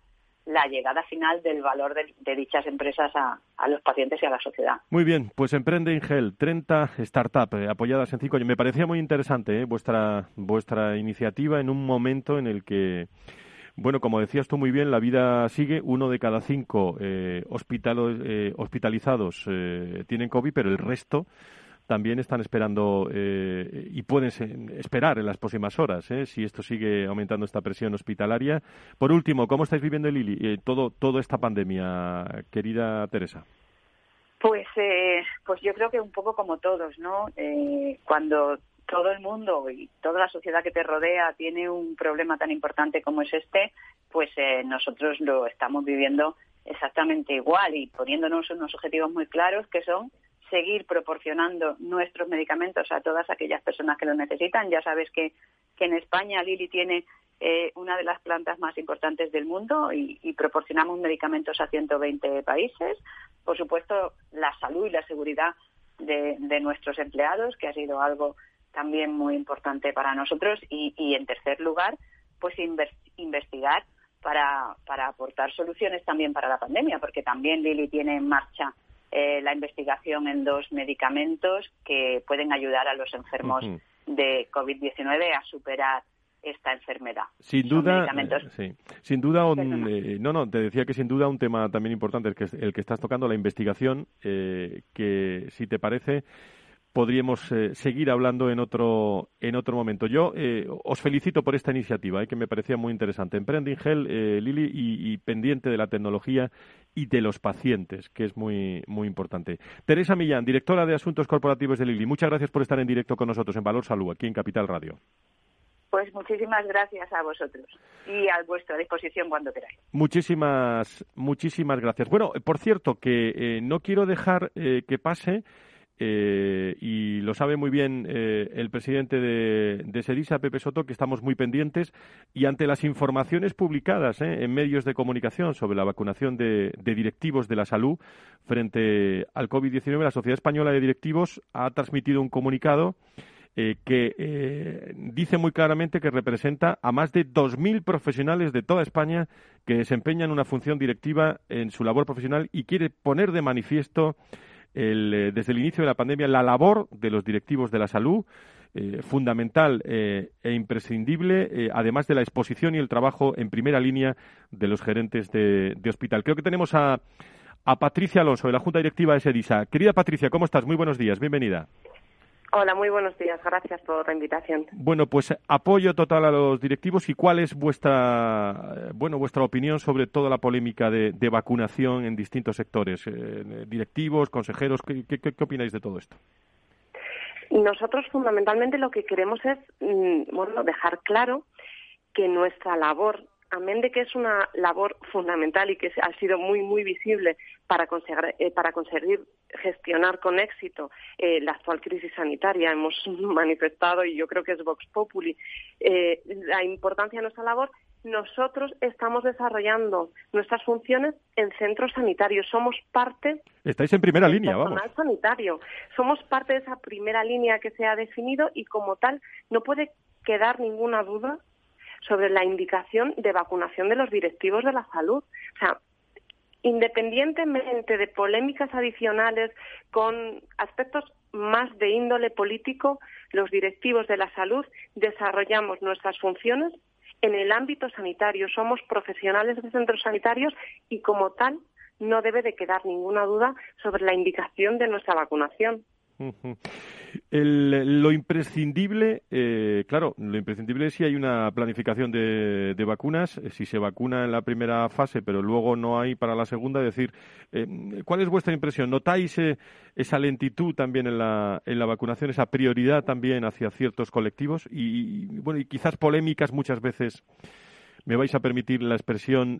la llegada final del valor de, dichas empresas a, los pacientes y a la sociedad. Muy bien, pues Emprende Ingel, 30 startups eh, apoyadas en cinco años. Me parecía muy interesante eh, vuestra, vuestra iniciativa en un momento en el que bueno, como decías tú muy bien, la vida sigue. Uno de cada cinco eh, eh hospitalizados tienen COVID, pero el resto también están esperando eh, y pueden esperar en las próximas horas, si esto sigue aumentando esta presión hospitalaria. Por último, ¿cómo estáis viviendo, Lili, todo, toda esta pandemia, querida Teresa? Pues, pues yo creo que un poco como todos, ¿no? cuando todo el mundo y toda la sociedad que te rodea tiene un problema tan importante como es este, pues eh, nosotros lo estamos viviendo exactamente igual y poniéndonos unos objetivos muy claros que son seguir proporcionando nuestros medicamentos a todas aquellas personas que los necesitan. Ya sabes que, en España Lili tiene eh, una de las plantas más importantes del mundo y, proporcionamos medicamentos a 120 países. Por supuesto, la salud y la seguridad de, nuestros empleados, que ha sido algo también muy importante para nosotros y, en tercer lugar, pues investigar para, para aportar soluciones también para la pandemia, porque también Lili tiene en marcha eh, la investigación en dos medicamentos que pueden ayudar a los enfermos de COVID-19 a superar esta enfermedad. Sin duda, sí. sin duda, eh, no, no, te decía que sin duda un tema también importante el que, el que estás tocando, la investigación, eh, que si te parece, podríamos eh, seguir hablando en otro en otro momento. Yo eh, os felicito por esta iniciativa, eh, que me parecía muy interesante. Emprending Hell, Lili, y, pendiente de la tecnología y de los pacientes, que es muy muy importante. Teresa Millán, directora de Asuntos Corporativos de Lili, muchas gracias por estar en directo con nosotros en Valor Salud, aquí en Capital Radio. Pues muchísimas gracias a vosotros y a vuestra disposición cuando queráis. Muchísimas, muchísimas gracias. Bueno, por cierto, que no quiero dejar que pase eh, y lo sabe muy bien eh, el presidente de, Sedisa, Pepe Soto, que estamos muy pendientes y ante las informaciones publicadas eh, en medios de comunicación sobre la vacunación de, de directivos de la salud frente al COVID-19, la Sociedad Española de Directivos ha transmitido un comunicado que dice muy claramente que representa a más de 2.000 profesionales de toda España que desempeñan una función directiva en su labor profesional y quiere poner de manifiesto eh, desde el inicio de la pandemia la labor de los directivos de la salud, eh, fundamental eh, e imprescindible, además de la exposición y el trabajo en primera línea de los gerentes de, hospital. Creo que tenemos a Patricia Alonso, de la Junta Directiva de SEDISA. Querida Patricia, ¿cómo estás? Muy buenos días, bienvenida. Hola, muy buenos días. Gracias por la invitación. Bueno, pues apoyo total a los directivos. ¿Y cuál es vuestra, bueno, vuestra opinión sobre toda la polémica de, vacunación en distintos sectores? Eh, directivos, consejeros, ¿qué, ¿qué, opináis de todo esto? Nosotros fundamentalmente lo que queremos es, mm, bueno, dejar claro que nuestra labor amén de que es una labor fundamental y que ha sido muy, muy visible para conseguir, eh, para conseguir gestionar con éxito eh, la actual crisis sanitaria, hemos (laughs) manifestado, y yo creo que es Vox Populi, eh, la importancia de nuestra labor, nosotros estamos desarrollando nuestras funciones en centros sanitarios. Somos parte. Estáis en primera línea, vamos. sanitario. Somos parte de esa primera línea que se ha definido y, como tal, no puede quedar ninguna duda sobre la indicación de vacunación de los directivos de la salud. O sea, independientemente de polémicas adicionales con aspectos más de índole político, los directivos de la salud desarrollamos nuestras funciones en el ámbito sanitario. Somos profesionales de centros sanitarios y, como tal, no debe de quedar ninguna duda sobre la indicación de nuestra vacunación lo imprescindible, eh, claro, lo imprescindible es si hay una planificación de, vacunas, eh, si se vacuna en la primera fase, pero luego no hay para la segunda. Decir, eh, ¿cuál es vuestra impresión? ¿Notáis esa lentitud también en la, en la vacunación, esa prioridad también hacia ciertos colectivos? Y, bueno, y quizás polémicas muchas veces me vais a permitir la expresión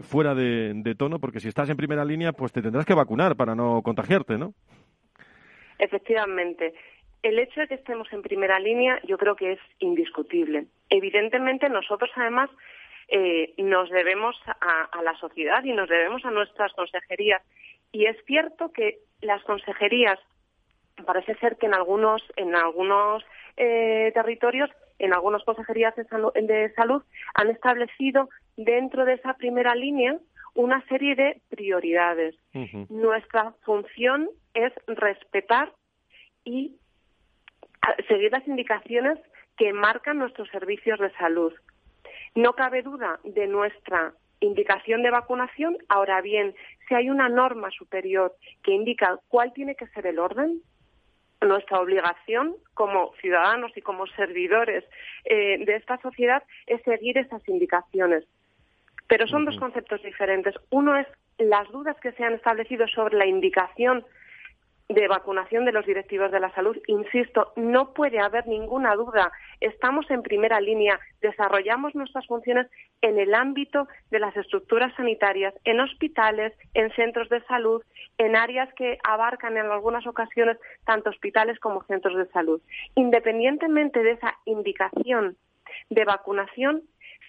fuera de, de, tono, porque si estás en primera línea, pues te tendrás que vacunar para no contagiarte, ¿no? Efectivamente. El hecho de que estemos en primera línea yo creo que es indiscutible. Evidentemente nosotros además eh, nos debemos a, la sociedad y nos debemos a nuestras consejerías. Y es cierto que las consejerías, parece ser que en algunos, en algunos eh, territorios, en algunas consejerías de salud, han establecido dentro de esa primera línea una serie de prioridades. Nuestra función es respetar y seguir las indicaciones que marcan nuestros servicios de salud. No cabe duda de nuestra indicación de vacunación. Ahora bien, si hay una norma superior que indica cuál tiene que ser el orden, nuestra obligación como ciudadanos y como servidores eh, de esta sociedad es seguir esas indicaciones. Pero son dos conceptos diferentes. Uno es las dudas que se han establecido sobre la indicación de vacunación de los directivos de la salud. Insisto, no puede haber ninguna duda. Estamos en primera línea, desarrollamos nuestras funciones en el ámbito de las estructuras sanitarias, en hospitales, en centros de salud, en áreas que abarcan en algunas ocasiones tanto hospitales como centros de salud. Independientemente de esa indicación de vacunación,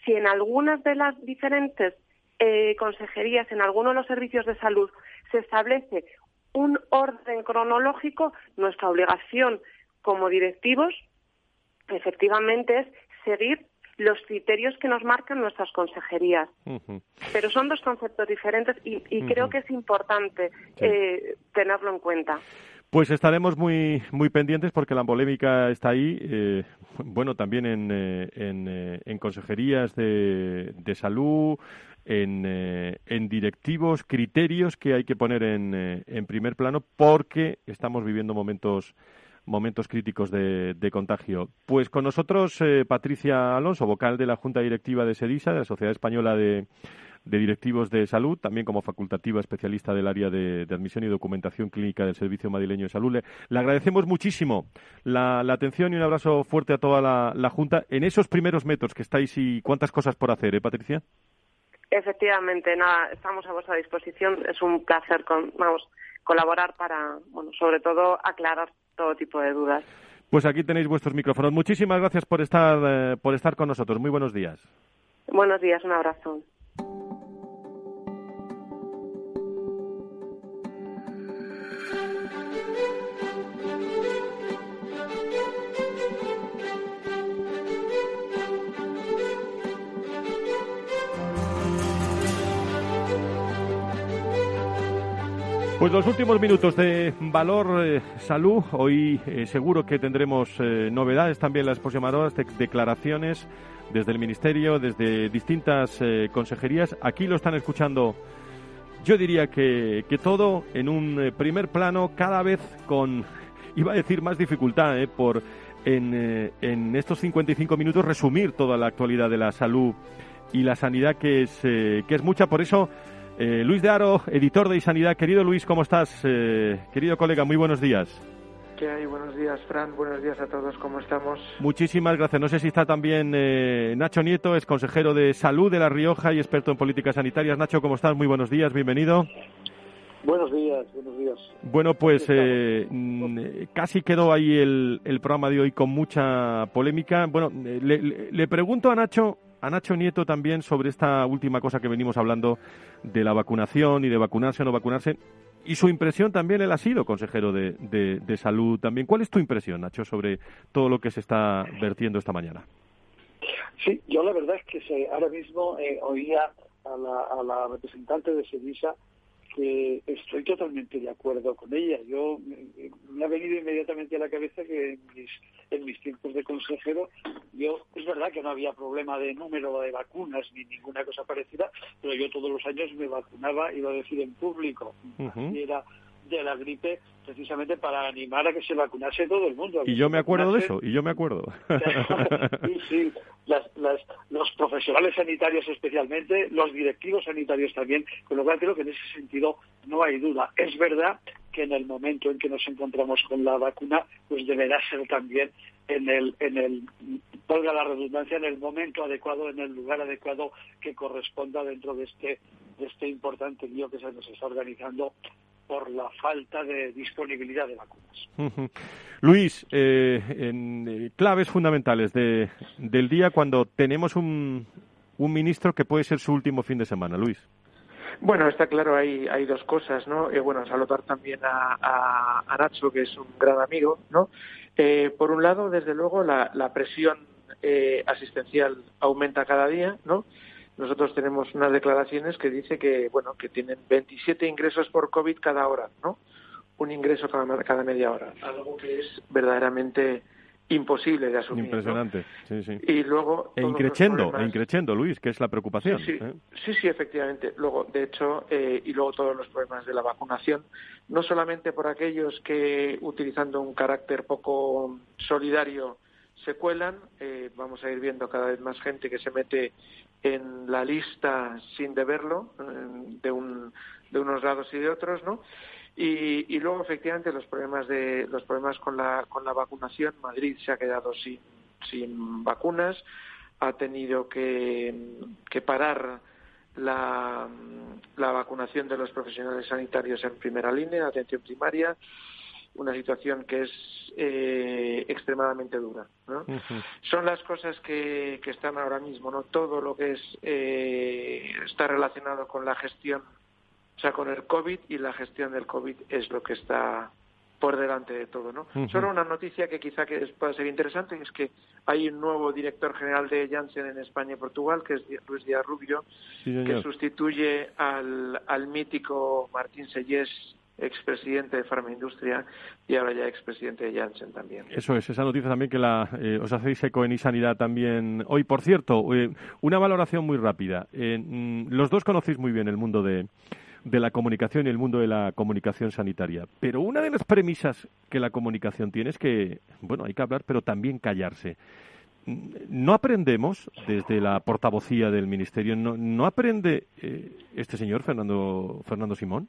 si en algunas de las diferentes eh, consejerías, en algunos de los servicios de salud, se establece un orden cronológico, nuestra obligación como directivos efectivamente es seguir los criterios que nos marcan nuestras consejerías. Pero son dos conceptos diferentes y, creo que es importante eh, tenerlo en cuenta. Pues estaremos muy muy pendientes porque la polémica está ahí, eh, bueno, también en, eh, en, en consejerías de, de salud, eh, en, directivos, criterios que hay que poner en, eh, en primer plano porque estamos viviendo momentos momentos críticos de, contagio. Pues con nosotros eh, Patricia Alonso, vocal de la Junta Directiva de SEDISA, de la Sociedad Española de, de directivos de salud, también como facultativa especialista del área de, admisión y documentación clínica del Servicio Madrileño de Salud. Le, agradecemos muchísimo la, atención y un abrazo fuerte a toda la, Junta en esos primeros metros que estáis y cuántas cosas por hacer, ¿eh, Patricia? Efectivamente, nada, estamos a vuestra disposición. Es un placer con, vamos, colaborar para, bueno, sobre todo aclarar todo tipo de dudas. Pues aquí tenéis vuestros micrófonos. Muchísimas gracias por estar, eh, por estar con nosotros. Muy buenos días. Buenos días, un abrazo. Pues los últimos minutos de Valor eh, Salud. Hoy eh, seguro que tendremos eh, novedades también las próximas de declaraciones desde el Ministerio, desde distintas consejerías. Aquí lo están escuchando, yo diría que, que todo en un primer plano, cada vez con, (laughs) iba a decir, más dificultad por en, en estos 55 minutos resumir toda la actualidad de la salud y la sanidad, que es, que es mucha. Por eso eh, Luis de Aro, editor de Sanidad. Querido Luis, ¿cómo estás? Eh, querido colega, muy buenos días. ¿Qué hay? Buenos días, Fran. Buenos días a todos. ¿Cómo estamos? Muchísimas gracias. No sé si está también eh, Nacho Nieto, es consejero de Salud de La Rioja y experto en políticas sanitarias. Nacho, ¿cómo estás? Muy buenos días. Bienvenido. Buenos días, buenos días. Bueno, pues mm, casi quedó ahí el, programa de hoy con mucha polémica. Bueno, le pregunto a Nacho a Nacho Nieto también sobre esta última cosa que venimos hablando de la vacunación y de vacunarse o no vacunarse. Y su impresión también, él ha sido consejero de, de, salud también. ¿Cuál es tu impresión, Nacho, sobre todo lo que se está vertiendo esta mañana? Sí, yo la verdad es que ahora mismo eh, oía a la, a la representante de Sevilla que estoy totalmente de acuerdo con ella. Yo me ha venido inmediatamente a la cabeza que en mis, en mis tiempos de consejero, yo es verdad que no había problema de número de vacunas ni ninguna cosa parecida, pero yo todos los años me vacunaba, iba a decir en público, y era de la gripe precisamente para animar a que se vacunase todo el mundo. Y yo me acuerdo de eso, y yo me acuerdo. (laughs) sí, sí, los profesionales sanitarios especialmente, los directivos sanitarios también, con lo cual creo que en ese sentido no hay duda. Es verdad que en el momento en que nos encontramos con la vacuna, pues deberá ser también en el, en el, valga la redundancia, en el momento adecuado, en el lugar adecuado que corresponda dentro de este, de este importante lío que se nos está organizando por la falta de disponibilidad de vacunas. Luis, eh, en eh, claves fundamentales de, del día cuando tenemos un, un ministro que puede ser su último fin de semana, Luis. Bueno, está claro, hay, hay dos cosas, ¿no? Eh, bueno, saludar también a, a, Nacho, que es un gran amigo, ¿no? Eh, por un lado, desde luego, la, la presión eh, asistencial aumenta cada día, ¿no? Nosotros tenemos unas declaraciones que dice que bueno que tienen 27 ingresos por covid cada hora no un ingreso cada, cada media hora. Algo que es verdaderamente imposible de asumir impresionante sí sí. Y luego e increciendo e increciendo Luis que es la preocupación sí sí, ¿eh? sí, sí efectivamente. Luego de hecho eh, y luego todos los problemas de la vacunación. No solamente por aquellos que utilizando un carácter poco solidario se cuelan, eh, vamos a ir viendo cada vez más gente que se mete en la lista sin deberlo, de, un, de unos lados y de otros, ¿no? Y, y, luego efectivamente los problemas de los problemas con la con la vacunación Madrid se ha quedado sin sin vacunas ha tenido que, que parar la, la vacunación de los profesionales sanitarios en primera línea atención primaria una situación que es eh, extremadamente dura. ¿no? Son las cosas que, que, están ahora mismo, no todo lo que es eh, está relacionado con la gestión, o sea, con el COVID y la gestión del COVID es lo que está por delante de todo, ¿no? Solo una noticia que quizá que pueda ser interesante es que hay un nuevo director general de Janssen en España y Portugal, que es Luis Díaz Rubio, que sustituye al, al mítico Martín Sellés expresidente de Farmaindustria y ahora ya expresidente de Janssen también. Eso es, esa noticia también que la, eh, os hacéis eco en Sanidad también hoy. Por cierto, eh, una valoración muy rápida. Eh, mm, los dos conocéis muy bien el mundo de, de la comunicación y el mundo de la comunicación sanitaria. Pero una de las premisas que la comunicación tiene es que, bueno, hay que hablar, pero también callarse. no aprendemos desde la portavocía del Ministerio, no, no aprende eh, este señor Fernando, Fernando Simón.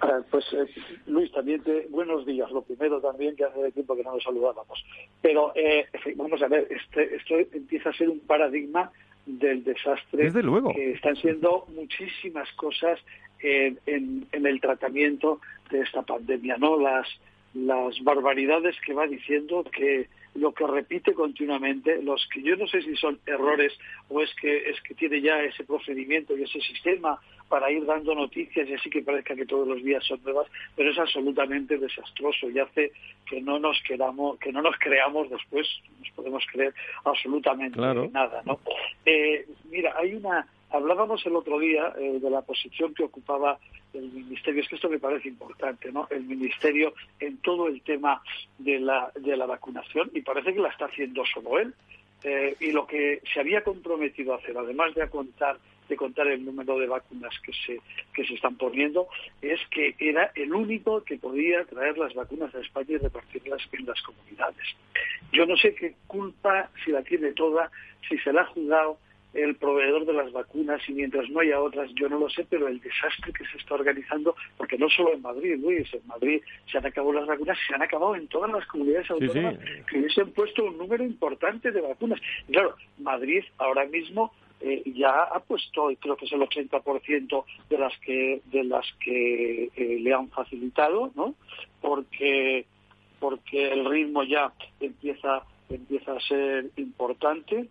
Ah, pues eh, Luis, también te, buenos días. Lo primero también que hace tiempo que no nos saludábamos. Pero eh, vamos a ver, este, esto empieza a ser un paradigma del desastre. Desde luego. Que están siendo muchísimas cosas en, en, el tratamiento de esta pandemia, ¿no? Las, las barbaridades que va diciendo que lo que repite continuamente, los que yo no sé si son errores o es que es que tiene ya ese procedimiento y ese sistema para ir dando noticias y así que parezca que todos los días son nuevas, pero es absolutamente desastroso y hace que no nos queramos, que no nos creamos después, nos podemos creer absolutamente nada, ¿no? Eh, mira, hay una Hablábamos el otro día eh, de la posición que ocupaba el Ministerio, es que esto me parece importante, ¿no? El Ministerio en todo el tema de la, de la vacunación y parece que la está haciendo solo él. Eh, y lo que se había comprometido a hacer, además de contar de contar el número de vacunas que se que se están poniendo, es que era el único que podía traer las vacunas a España y repartirlas en las comunidades. Yo no sé qué culpa, si la tiene toda, si se la ha jugado el proveedor de las vacunas y mientras no haya otras, yo no lo sé, pero el desastre que se está organizando, porque no solo en Madrid, Luis, en Madrid se han acabado las vacunas, se han acabado en todas las comunidades autónomas que hubiesen puesto un número importante de vacunas. Y claro, Madrid ahora mismo eh, ya ha puesto, creo que es el 80% de las que de las que eh, le han facilitado, ¿no? Porque porque el ritmo ya empieza empieza a ser importante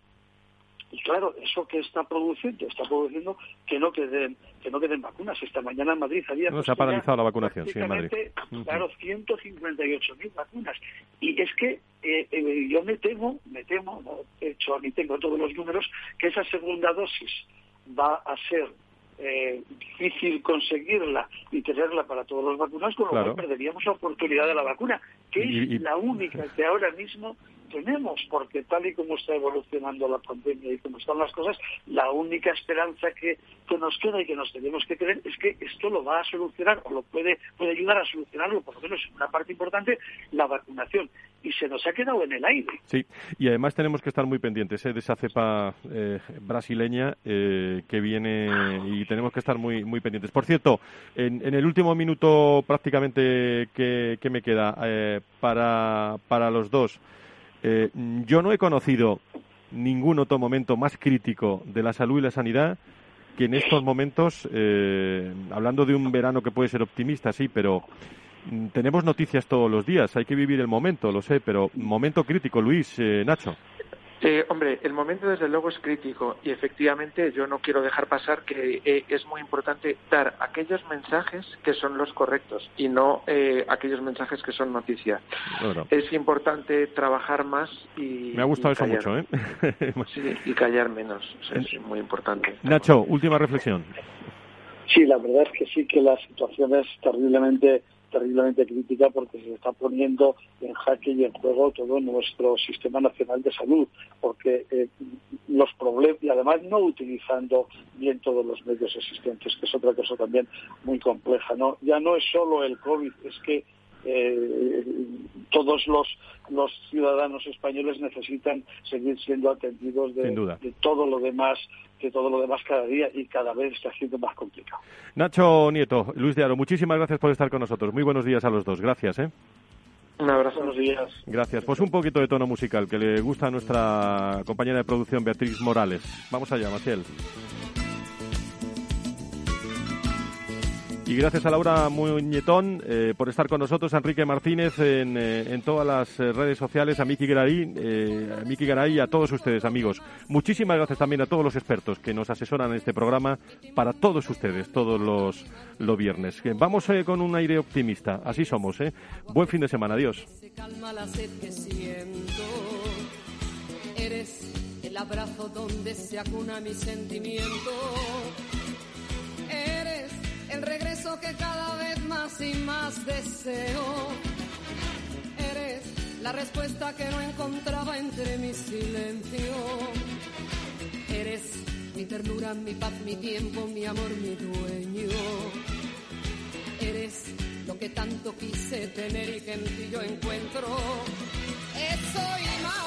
y claro, eso que está produciendo, está produciendo que no queden, que no queden vacunas. Esta mañana en Madrid había... No, se ha paralizado la vacunación, sí, en Madrid. Claro, 158.000 vacunas. Y es que eh, eh, yo me temo, me temo, no he hecho ni tengo todos los números, que esa segunda dosis va a ser eh, difícil conseguirla y tenerla para todos los vacunados, con lo cual perderíamos la oportunidad de la vacuna, que es la única (laughs) que ahora mismo tenemos, porque tal y como está evolucionando la pandemia y como están las cosas, la única esperanza que, que nos queda y que nos tenemos que creer es que esto lo va a solucionar o lo puede, puede ayudar a solucionarlo, por lo menos en una parte importante, la vacunación. Y se nos ha quedado en el aire. Sí, y además tenemos que estar muy pendientes ¿eh? de esa cepa eh, brasileña eh, que viene y tenemos que estar muy, muy pendientes. Por cierto, en, en el último minuto prácticamente que, que me queda para, para los dos, eh, yo no he conocido ningún otro momento más crítico de la salud y la sanidad que en estos momentos, eh, hablando de un verano que puede ser optimista, sí, pero mm, tenemos noticias todos los días, hay que vivir el momento, lo sé, pero momento crítico, Luis, eh, Nacho. Eh, hombre, el momento desde luego es crítico y efectivamente yo no quiero dejar pasar que eh, es muy importante dar aquellos mensajes que son los correctos y no eh, aquellos mensajes que son noticias. Es importante trabajar más y. Me ha gustado eso mucho, ¿eh? (laughs) sí, y callar menos. es muy importante. Nacho, última reflexión. Sí, la verdad es que sí que la situación es terriblemente terriblemente crítica porque se está poniendo en jaque y en juego todo nuestro sistema nacional de salud, porque eh, los problemas, y además no utilizando bien todos los medios existentes, que es otra cosa también muy compleja, ¿no? Ya no es solo el COVID, es que eh, todos los, los ciudadanos españoles necesitan seguir siendo atendidos de, de todo lo demás que todo lo demás cada día y cada vez está siendo más complicado. Nacho Nieto, Luis de Aro, muchísimas gracias por estar con nosotros. Muy buenos días a los dos. Gracias. ¿eh? Un abrazo. Buenos días. Gracias. Pues un poquito de tono musical que le gusta a nuestra compañera de producción Beatriz Morales. Vamos allá, Maciel. Y gracias a Laura Muñetón eh, por estar con nosotros, Enrique Martínez en, eh, en todas las eh, redes sociales, a Miki Garay, a Miki Garay y a todos ustedes, amigos. Muchísimas gracias también a todos los expertos que nos asesoran en este programa para todos ustedes, todos los, los viernes. Vamos con un aire optimista, así somos. ¿eh? Buen fin de semana, adiós. Eres el abrazo donde se acuna mi sentimiento el regreso que cada vez más y más deseo. Eres la respuesta que no encontraba entre mi silencio. Eres mi ternura, mi paz, mi tiempo, mi amor, mi dueño. Eres lo que tanto quise tener y que en ti yo encuentro. Eso y más